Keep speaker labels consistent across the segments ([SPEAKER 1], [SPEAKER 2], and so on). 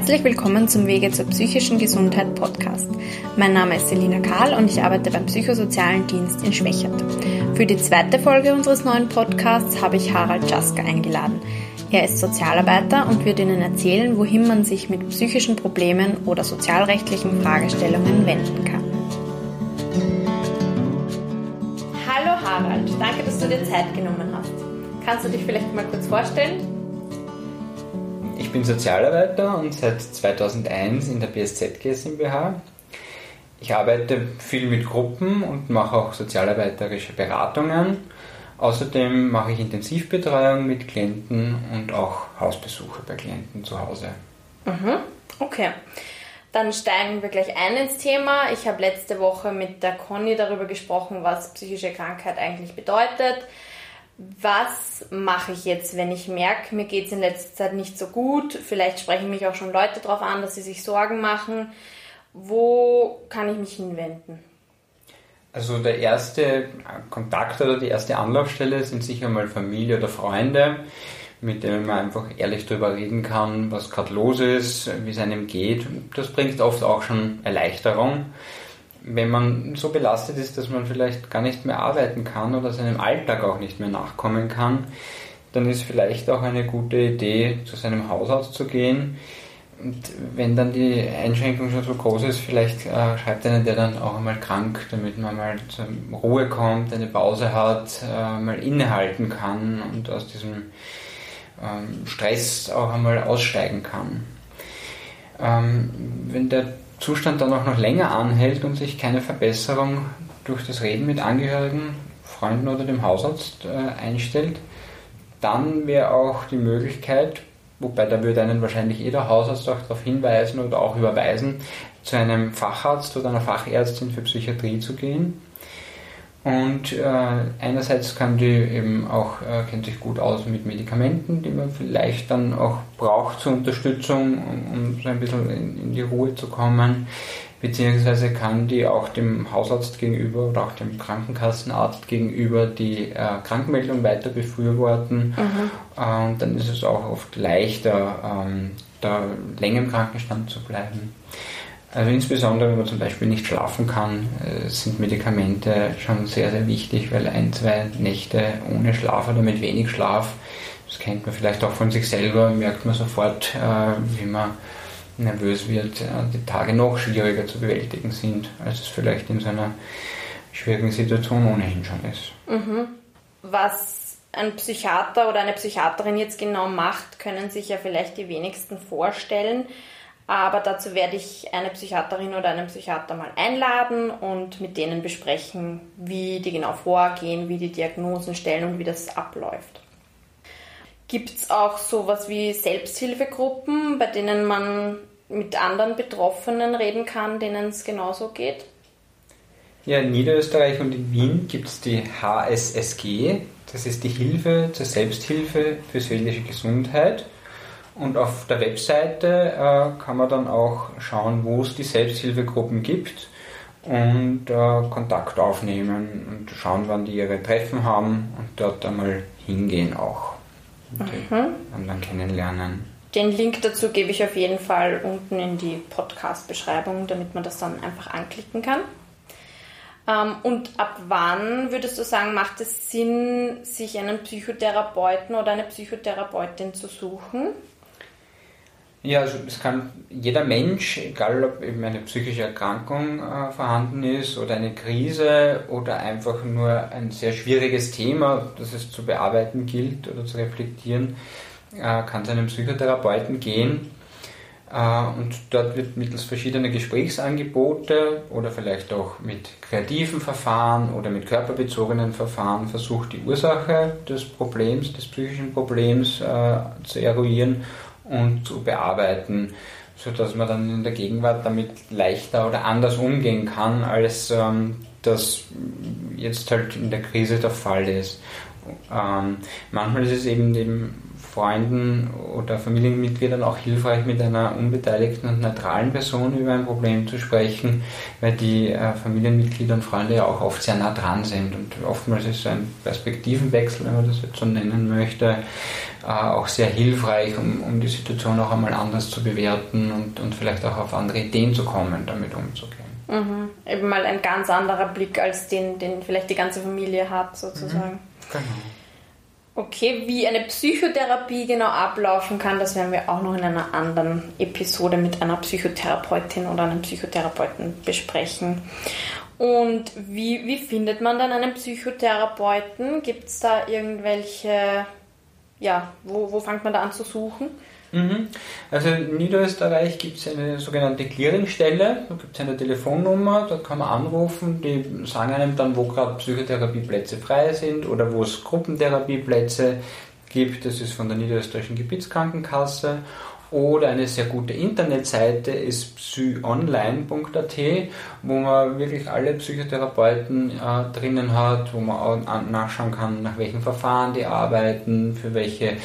[SPEAKER 1] Herzlich willkommen zum Wege zur psychischen Gesundheit Podcast. Mein Name ist Selina Karl und ich arbeite beim Psychosozialen Dienst in Schwächert. Für die zweite Folge unseres neuen Podcasts habe ich Harald Jaska eingeladen. Er ist Sozialarbeiter und wird Ihnen erzählen, wohin man sich mit psychischen Problemen oder sozialrechtlichen Fragestellungen wenden kann. Hallo Harald, danke, dass du dir Zeit genommen hast. Kannst du dich vielleicht mal kurz vorstellen?
[SPEAKER 2] Ich bin Sozialarbeiter und seit 2001 in der BSZ GmbH. Ich arbeite viel mit Gruppen und mache auch sozialarbeiterische Beratungen. Außerdem mache ich Intensivbetreuung mit Klienten und auch Hausbesuche bei Klienten zu Hause.
[SPEAKER 1] Mhm. Okay. Dann steigen wir gleich ein ins Thema. Ich habe letzte Woche mit der Conny darüber gesprochen, was psychische Krankheit eigentlich bedeutet was mache ich jetzt, wenn ich merke, mir geht es in letzter Zeit nicht so gut, vielleicht sprechen mich auch schon Leute darauf an, dass sie sich Sorgen machen, wo kann ich mich hinwenden?
[SPEAKER 2] Also der erste Kontakt oder die erste Anlaufstelle sind sicher mal Familie oder Freunde, mit denen man einfach ehrlich darüber reden kann, was gerade los ist, wie es einem geht. Das bringt oft auch schon Erleichterung wenn man so belastet ist, dass man vielleicht gar nicht mehr arbeiten kann oder seinem Alltag auch nicht mehr nachkommen kann, dann ist vielleicht auch eine gute Idee, zu seinem Hausarzt zu gehen. Und wenn dann die Einschränkung schon so groß ist, vielleicht äh, schreibt einen der dann auch einmal krank, damit man mal zur Ruhe kommt, eine Pause hat, äh, mal innehalten kann und aus diesem ähm, Stress auch einmal aussteigen kann. Ähm, wenn der Zustand dann auch noch länger anhält und sich keine Verbesserung durch das Reden mit Angehörigen, Freunden oder dem Hausarzt äh, einstellt, dann wäre auch die Möglichkeit, wobei da würde einen wahrscheinlich jeder Hausarzt auch darauf hinweisen oder auch überweisen, zu einem Facharzt oder einer Fachärztin für Psychiatrie zu gehen und äh, einerseits kann die eben auch, äh, kennt sich gut aus mit Medikamenten, die man vielleicht dann auch braucht zur Unterstützung, um, um so ein bisschen in, in, die Ruhe zu kommen. Beziehungsweise kann die auch dem Hausarzt gegenüber oder auch dem Krankenkassenarzt gegenüber die äh, Krankmeldung weiter befürworten. Mhm. Und dann ist es auch oft leichter, ähm, da länger im Krankenstand zu bleiben. Also insbesondere, wenn man zum Beispiel nicht schlafen kann, äh, sind Medikamente schon sehr, sehr wichtig, weil ein, zwei Nächte ohne Schlaf oder mit wenig Schlaf, das kennt man vielleicht auch von sich selber, merkt man sofort, äh, wie man nervös wird, äh, die Tage noch schwieriger zu bewältigen sind, als es vielleicht in so einer schwierigen Situation ohnehin schon ist.
[SPEAKER 1] Mhm. Was ein Psychiater oder eine Psychiaterin jetzt genau macht, können sich ja vielleicht die wenigsten vorstellen. Aber dazu werde ich eine Psychiaterin oder einen Psychiater mal einladen und mit denen besprechen, wie die genau vorgehen, wie die Diagnosen stellen und wie das abläuft. Gibt es auch sowas wie Selbsthilfegruppen, bei denen man mit anderen Betroffenen reden kann, denen es genauso geht?
[SPEAKER 2] Ja, in Niederösterreich und in Wien gibt es die HSSG, das ist die Hilfe zur Selbsthilfe für seelische Gesundheit. Und auf der Webseite äh, kann man dann auch schauen, wo es die Selbsthilfegruppen gibt und äh, Kontakt aufnehmen und schauen, wann die ihre Treffen haben und dort einmal hingehen auch. Und mhm. dann kennenlernen.
[SPEAKER 1] Den Link dazu gebe ich auf jeden Fall unten in die Podcast-Beschreibung, damit man das dann einfach anklicken kann. Ähm, und ab wann würdest du sagen, macht es Sinn, sich einen Psychotherapeuten oder eine Psychotherapeutin zu suchen?
[SPEAKER 2] Ja, also es kann jeder Mensch, egal ob eben eine psychische Erkrankung äh, vorhanden ist oder eine Krise oder einfach nur ein sehr schwieriges Thema, das es zu bearbeiten gilt oder zu reflektieren, äh, kann zu einem Psychotherapeuten gehen. Äh, und dort wird mittels verschiedener Gesprächsangebote oder vielleicht auch mit kreativen Verfahren oder mit körperbezogenen Verfahren versucht, die Ursache des Problems, des psychischen Problems äh, zu eruieren und zu bearbeiten, sodass man dann in der Gegenwart damit leichter oder anders umgehen kann, als ähm, das jetzt halt in der Krise der Fall ist. Ähm, manchmal ist es eben, eben Freunden oder Familienmitgliedern auch hilfreich, mit einer unbeteiligten und neutralen Person über ein Problem zu sprechen, weil die äh, Familienmitglieder und Freunde ja auch oft sehr nah dran sind. Und oftmals ist ein Perspektivenwechsel, wenn man das jetzt so nennen möchte, äh, auch sehr hilfreich, um, um die Situation auch einmal anders zu bewerten und, und vielleicht auch auf andere Ideen zu kommen, damit umzugehen.
[SPEAKER 1] Mhm. Eben mal ein ganz anderer Blick als den, den vielleicht die ganze Familie hat, sozusagen. Mhm. Genau. Okay, wie eine Psychotherapie genau ablaufen kann, das werden wir auch noch in einer anderen Episode mit einer Psychotherapeutin oder einem Psychotherapeuten besprechen. Und wie, wie findet man dann einen Psychotherapeuten? Gibt es da irgendwelche, ja, wo, wo fängt man da an zu suchen?
[SPEAKER 2] Mhm. Also in Niederösterreich gibt es eine sogenannte Clearingstelle, da gibt es eine Telefonnummer, da kann man anrufen, die sagen einem dann, wo gerade Psychotherapieplätze frei sind oder wo es Gruppentherapieplätze gibt. Das ist von der Niederösterreichischen Gebietskrankenkasse oder eine sehr gute Internetseite ist psyonline.at, wo man wirklich alle Psychotherapeuten äh, drinnen hat, wo man auch nachschauen kann, nach welchen Verfahren die arbeiten, für welche äh,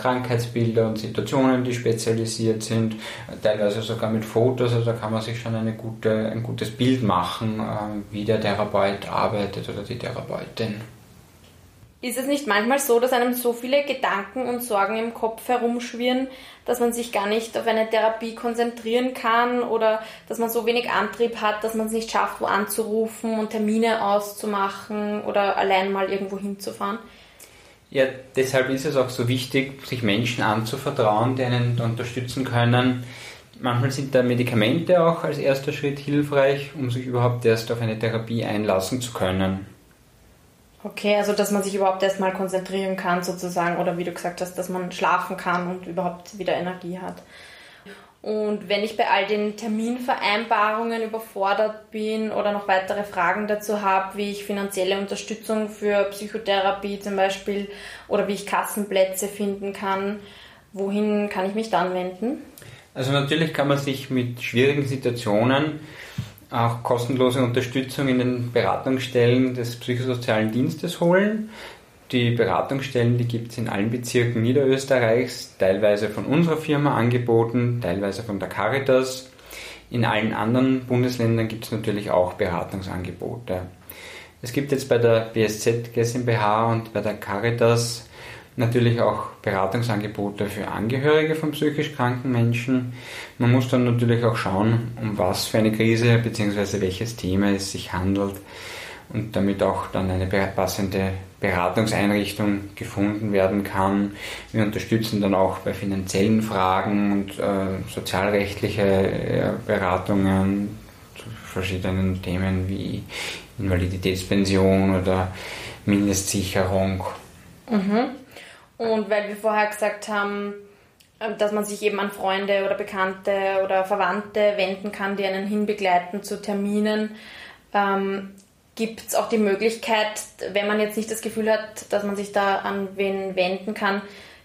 [SPEAKER 2] Krankheitsbilder und Situationen die spezialisiert sind, teilweise sogar mit Fotos, also da kann man sich schon eine gute, ein gutes Bild machen, äh, wie der Therapeut arbeitet oder die Therapeutin.
[SPEAKER 1] Ist es nicht manchmal so, dass einem so viele Gedanken und Sorgen im Kopf herumschwirren, dass man sich gar nicht auf eine Therapie konzentrieren kann oder dass man so wenig Antrieb hat, dass man es nicht schafft, wo anzurufen und Termine auszumachen oder allein mal irgendwo hinzufahren?
[SPEAKER 2] Ja, deshalb ist es auch so wichtig, sich Menschen anzuvertrauen, die einen unterstützen können. Manchmal sind da Medikamente auch als erster Schritt hilfreich, um sich überhaupt erst auf eine Therapie einlassen zu können.
[SPEAKER 1] Okay, also dass man sich überhaupt erstmal konzentrieren kann sozusagen oder wie du gesagt hast, dass man schlafen kann und überhaupt wieder Energie hat. Und wenn ich bei all den Terminvereinbarungen überfordert bin oder noch weitere Fragen dazu habe, wie ich finanzielle Unterstützung für Psychotherapie zum Beispiel oder wie ich Kassenplätze finden kann, wohin kann ich mich dann wenden?
[SPEAKER 2] Also natürlich kann man sich mit schwierigen Situationen auch kostenlose Unterstützung in den Beratungsstellen des psychosozialen Dienstes holen. Die Beratungsstellen, die gibt es in allen Bezirken Niederösterreichs, teilweise von unserer Firma angeboten, teilweise von der Caritas. In allen anderen Bundesländern gibt es natürlich auch Beratungsangebote. Es gibt jetzt bei der BSZ GmbH und bei der Caritas natürlich auch Beratungsangebote für Angehörige von psychisch kranken Menschen. Man muss dann natürlich auch schauen, um was für eine Krise bzw. welches Thema es sich handelt und damit auch dann eine passende Beratungseinrichtung gefunden werden kann. Wir unterstützen dann auch bei finanziellen Fragen und äh, sozialrechtliche äh, Beratungen zu verschiedenen Themen wie Invaliditätspension oder Mindestsicherung.
[SPEAKER 1] Mhm. Und weil wir vorher gesagt haben, ähm, dass man sich eben an Freunde oder Bekannte oder Verwandte wenden kann, die einen hinbegleiten zu Terminen, ähm, gibt es auch die Möglichkeit, wenn man jetzt nicht das Gefühl hat, dass man sich da an wen wenden kann,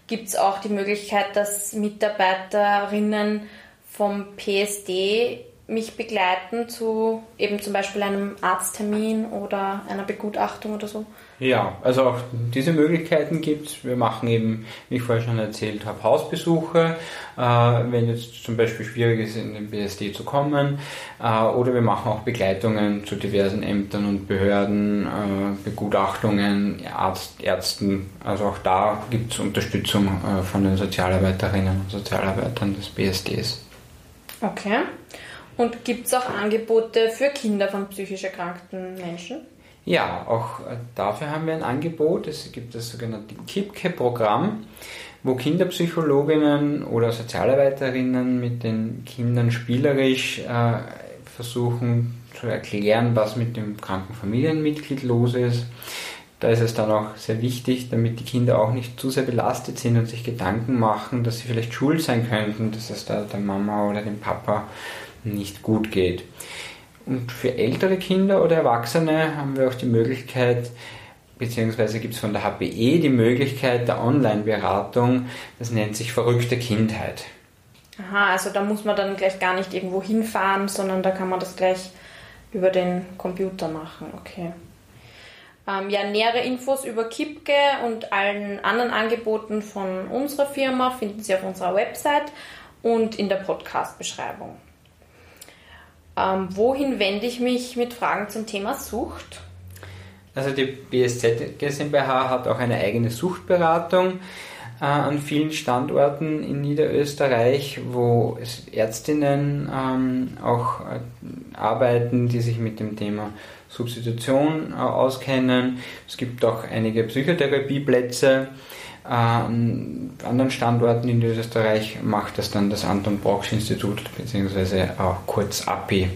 [SPEAKER 1] gibt es auch die Möglichkeit, dass Mitarbeiterinnen vom PSD mich begleiten zu eben zum Beispiel einem Arzttermin oder einer Begutachtung oder so?
[SPEAKER 2] Ja, also auch diese Möglichkeiten gibt es. Wir machen eben, wie ich vorher schon erzählt habe, Hausbesuche, äh, wenn jetzt zum Beispiel schwierig ist, in den BSD zu kommen. Äh, oder wir machen auch Begleitungen zu diversen Ämtern und Behörden, äh, Begutachtungen, Arzt, Ärzten. Also auch da gibt es Unterstützung äh, von den Sozialarbeiterinnen und Sozialarbeitern des BSDs.
[SPEAKER 1] Okay. Und gibt es auch Angebote für Kinder von psychisch erkrankten Menschen?
[SPEAKER 2] Ja, auch äh, dafür haben wir ein Angebot. Es gibt das sogenannte KIPKE-Programm, wo Kinderpsychologinnen oder Sozialarbeiterinnen mit den Kindern spielerisch äh, versuchen zu erklären, was mit dem kranken Familienmitglied los ist. Da ist es dann auch sehr wichtig, damit die Kinder auch nicht zu sehr belastet sind und sich Gedanken machen, dass sie vielleicht schuld sein könnten, dass es da der Mama oder dem Papa nicht gut geht. Und für ältere Kinder oder Erwachsene haben wir auch die Möglichkeit, beziehungsweise gibt es von der HPE die Möglichkeit der Online-Beratung, das nennt sich verrückte Kindheit.
[SPEAKER 1] Aha, also da muss man dann gleich gar nicht irgendwo hinfahren, sondern da kann man das gleich über den Computer machen, okay. Ähm, ja, nähere Infos über Kipke und allen anderen Angeboten von unserer Firma finden Sie auf unserer Website und in der Podcast-Beschreibung. Ähm, wohin wende ich mich mit Fragen zum Thema Sucht?
[SPEAKER 2] Also die BSZ GmbH hat auch eine eigene Suchtberatung äh, an vielen Standorten in Niederösterreich, wo Ärztinnen ähm, auch äh, arbeiten, die sich mit dem Thema Substitution äh, auskennen. Es gibt auch einige Psychotherapieplätze. An anderen Standorten in Österreich macht das dann das Anton Brocksch Institut beziehungsweise auch kurz API.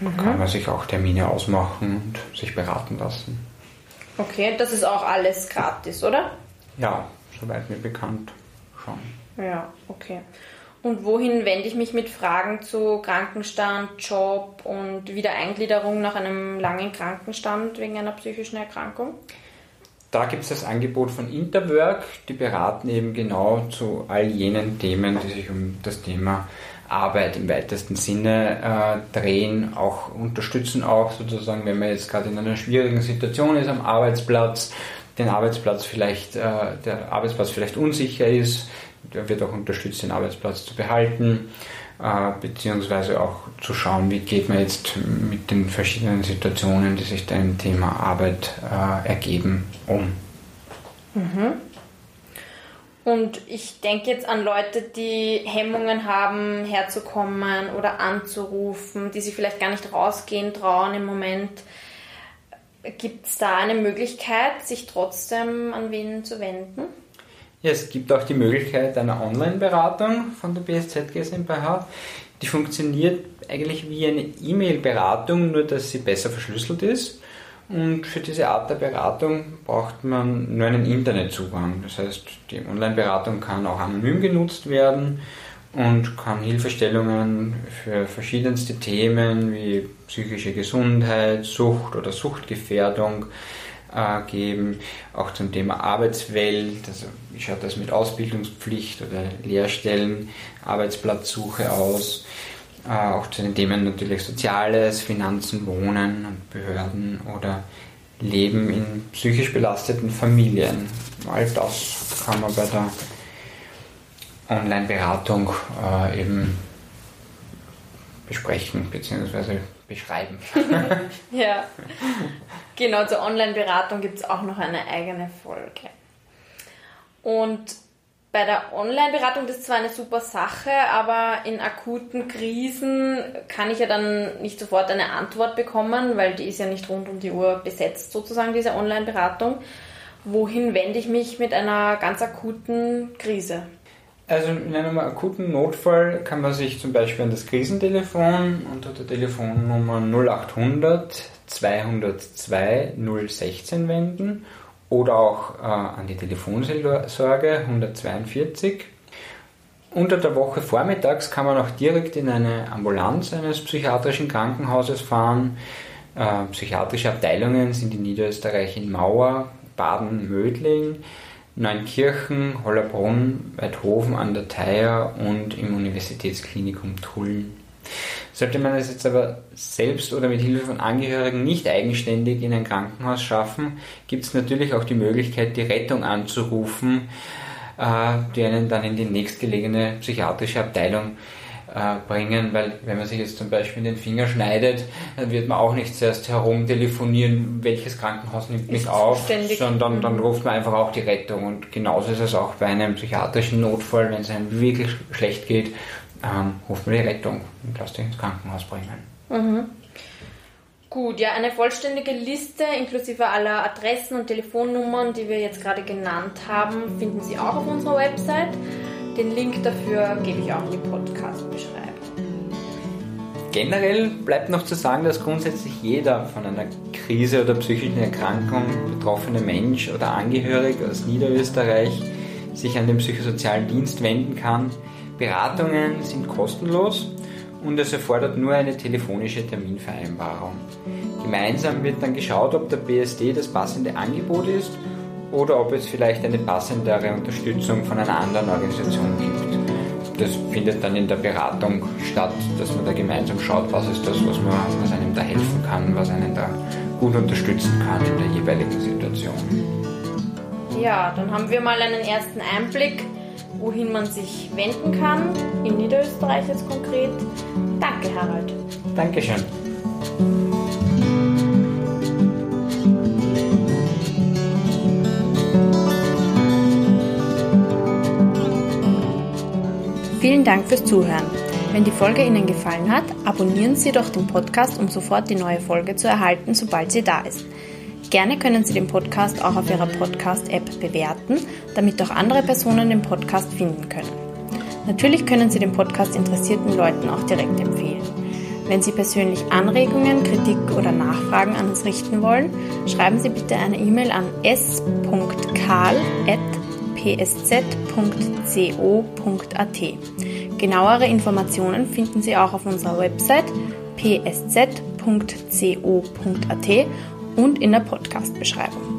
[SPEAKER 2] Mhm. Kann man sich auch Termine ausmachen und sich beraten lassen.
[SPEAKER 1] Okay, das ist auch alles gratis, oder?
[SPEAKER 2] Ja, soweit mir bekannt schon.
[SPEAKER 1] Ja, okay. Und wohin wende ich mich mit Fragen zu Krankenstand, Job und Wiedereingliederung nach einem langen Krankenstand wegen einer psychischen Erkrankung?
[SPEAKER 2] Da gibt es das Angebot von Interwork, die beraten eben genau zu all jenen Themen, die sich um das Thema Arbeit im weitesten Sinne äh, drehen, auch unterstützen auch sozusagen, wenn man jetzt gerade in einer schwierigen Situation ist am Arbeitsplatz, den Arbeitsplatz vielleicht, äh, der Arbeitsplatz vielleicht unsicher ist, wird auch unterstützt, den Arbeitsplatz zu behalten, beziehungsweise auch zu schauen, wie geht man jetzt mit den verschiedenen Situationen, die sich da im Thema Arbeit äh, ergeben, um.
[SPEAKER 1] Mhm. Und ich denke jetzt an Leute, die Hemmungen haben, herzukommen oder anzurufen, die sich vielleicht gar nicht rausgehen trauen im Moment. Gibt es da eine Möglichkeit, sich trotzdem an wen zu wenden?
[SPEAKER 2] Ja, es gibt auch die Möglichkeit einer Online-Beratung von der BSZ GmbH. Die funktioniert eigentlich wie eine E-Mail-Beratung, nur dass sie besser verschlüsselt ist. Und für diese Art der Beratung braucht man nur einen Internetzugang. Das heißt, die Online-Beratung kann auch anonym genutzt werden und kann Hilfestellungen für verschiedenste Themen wie psychische Gesundheit, Sucht oder Suchtgefährdung äh, geben. Auch zum Thema Arbeitswelt, also wie schaut das mit Ausbildungspflicht oder Lehrstellen, Arbeitsplatzsuche aus. Äh, auch zu den Themen natürlich Soziales, Finanzen, Wohnen und Behörden oder Leben in psychisch belasteten Familien. All das kann man bei der Online-Beratung äh, eben besprechen bzw. beschreiben.
[SPEAKER 1] ja, genau, zur Online-Beratung gibt es auch noch eine eigene Folge. Und bei der Online-Beratung, ist zwar eine super Sache, aber in akuten Krisen kann ich ja dann nicht sofort eine Antwort bekommen, weil die ist ja nicht rund um die Uhr besetzt, sozusagen, diese Online-Beratung. Wohin wende ich mich mit einer ganz akuten Krise?
[SPEAKER 2] Also in einem akuten Notfall kann man sich zum Beispiel an das Krisentelefon unter der Telefonnummer 0800 202 016 wenden oder auch äh, an die Telefonseelsorge 142. Unter der Woche vormittags kann man auch direkt in eine Ambulanz eines psychiatrischen Krankenhauses fahren. Äh, psychiatrische Abteilungen sind in Niederösterreich in Mauer, Baden, Mödling. Neunkirchen, Hollerbrunn, Weidhofen an der Theier und im Universitätsklinikum Tulln. Sollte man es jetzt aber selbst oder mit Hilfe von Angehörigen nicht eigenständig in ein Krankenhaus schaffen, gibt es natürlich auch die Möglichkeit, die Rettung anzurufen, äh, die einen dann in die nächstgelegene psychiatrische Abteilung bringen, weil wenn man sich jetzt zum Beispiel den Finger schneidet, dann wird man auch nicht zuerst herumtelefonieren, welches Krankenhaus nimmt mich auf, sondern dann mhm. ruft man einfach auch die Rettung. Und genauso ist es auch bei einem psychiatrischen Notfall, wenn es einem wirklich schlecht geht, ähm, ruft man die Rettung und lässt sich ins Krankenhaus bringen.
[SPEAKER 1] Mhm. Gut, ja, eine vollständige Liste inklusive aller Adressen und Telefonnummern, die wir jetzt gerade genannt haben, finden Sie auch auf unserer Website. Den Link dafür gebe ich auch in die Podcast-Beschreibung.
[SPEAKER 2] Generell bleibt noch zu sagen, dass grundsätzlich jeder von einer Krise oder psychischen Erkrankung betroffene Mensch oder Angehörig aus Niederösterreich sich an den psychosozialen Dienst wenden kann. Beratungen sind kostenlos und es erfordert nur eine telefonische Terminvereinbarung. Gemeinsam wird dann geschaut, ob der BSD das passende Angebot ist oder ob es vielleicht eine passendere Unterstützung von einer anderen Organisation gibt. Das findet dann in der Beratung statt, dass man da gemeinsam schaut, was ist das, was, man, was einem da helfen kann, was einen da gut unterstützen kann in der jeweiligen Situation.
[SPEAKER 1] Ja, dann haben wir mal einen ersten Einblick, wohin man sich wenden kann, in Niederösterreich jetzt konkret. Danke, Harald.
[SPEAKER 2] Dankeschön.
[SPEAKER 1] Vielen Dank fürs Zuhören. Wenn die Folge Ihnen gefallen hat, abonnieren Sie doch den Podcast, um sofort die neue Folge zu erhalten, sobald sie da ist. Gerne können Sie den Podcast auch auf Ihrer Podcast-App bewerten, damit auch andere Personen den Podcast finden können. Natürlich können Sie den Podcast interessierten Leuten auch direkt empfehlen. Wenn Sie persönlich Anregungen, Kritik oder Nachfragen an uns richten wollen, schreiben Sie bitte eine E-Mail an s.karl@ psz.co.at. Genauere Informationen finden Sie auch auf unserer Website psz.co.at und in der Podcast-Beschreibung.